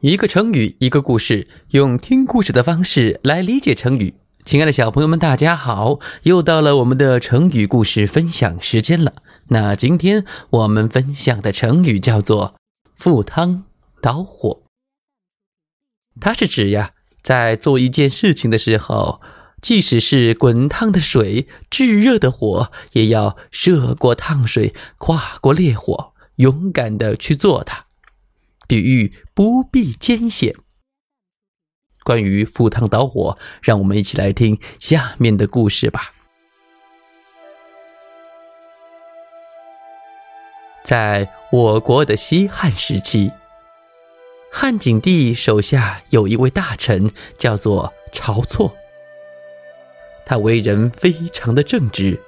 一个成语，一个故事，用听故事的方式来理解成语。亲爱的小朋友们，大家好！又到了我们的成语故事分享时间了。那今天我们分享的成语叫做“赴汤蹈火”。它是指呀，在做一件事情的时候，即使是滚烫的水、炙热的火，也要涉过烫水，跨过烈火，勇敢的去做它。比喻不必艰险。关于赴汤蹈火，让我们一起来听下面的故事吧。在我国的西汉时期，汉景帝手下有一位大臣，叫做晁错。他为人非常的正直。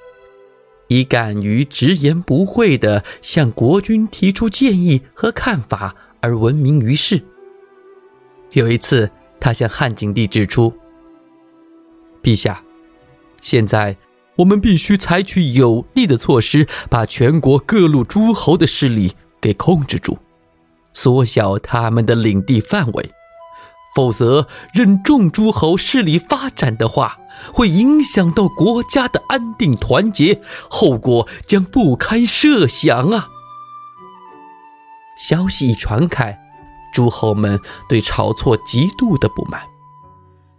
以敢于直言不讳的向国君提出建议和看法而闻名于世。有一次，他向汉景帝指出：“陛下，现在我们必须采取有力的措施，把全国各路诸侯的势力给控制住，缩小他们的领地范围。”否则，任众诸侯势力发展的话，会影响到国家的安定团结，后果将不堪设想啊！消息一传开，诸侯们对晁错极度的不满，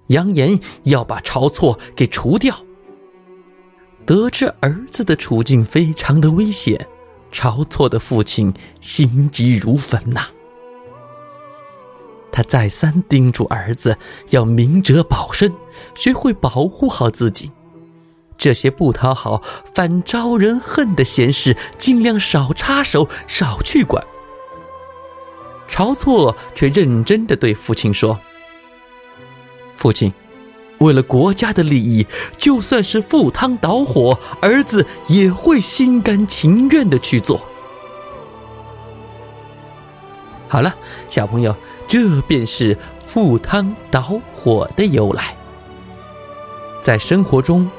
扬言要把晁错给除掉。得知儿子的处境非常的危险，晁错的父亲心急如焚呐。他再三叮嘱儿子要明哲保身，学会保护好自己。这些不讨好、反招人恨的闲事，尽量少插手、少去管。晁错却认真的对父亲说：“父亲，为了国家的利益，就算是赴汤蹈火，儿子也会心甘情愿的去做。”好了，小朋友。这便是赴汤蹈火的由来。在生活中，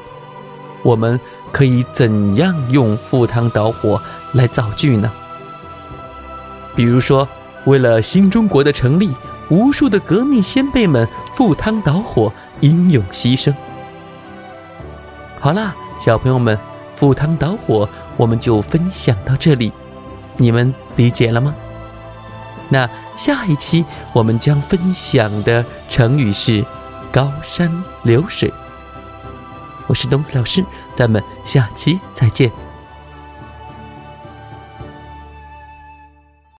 我们可以怎样用赴汤蹈火来造句呢？比如说，为了新中国的成立，无数的革命先辈们赴汤蹈火，英勇牺牲。好啦，小朋友们，赴汤蹈火，我们就分享到这里，你们理解了吗？那下一期我们将分享的成语是“高山流水”。我是东子老师，咱们下期再见。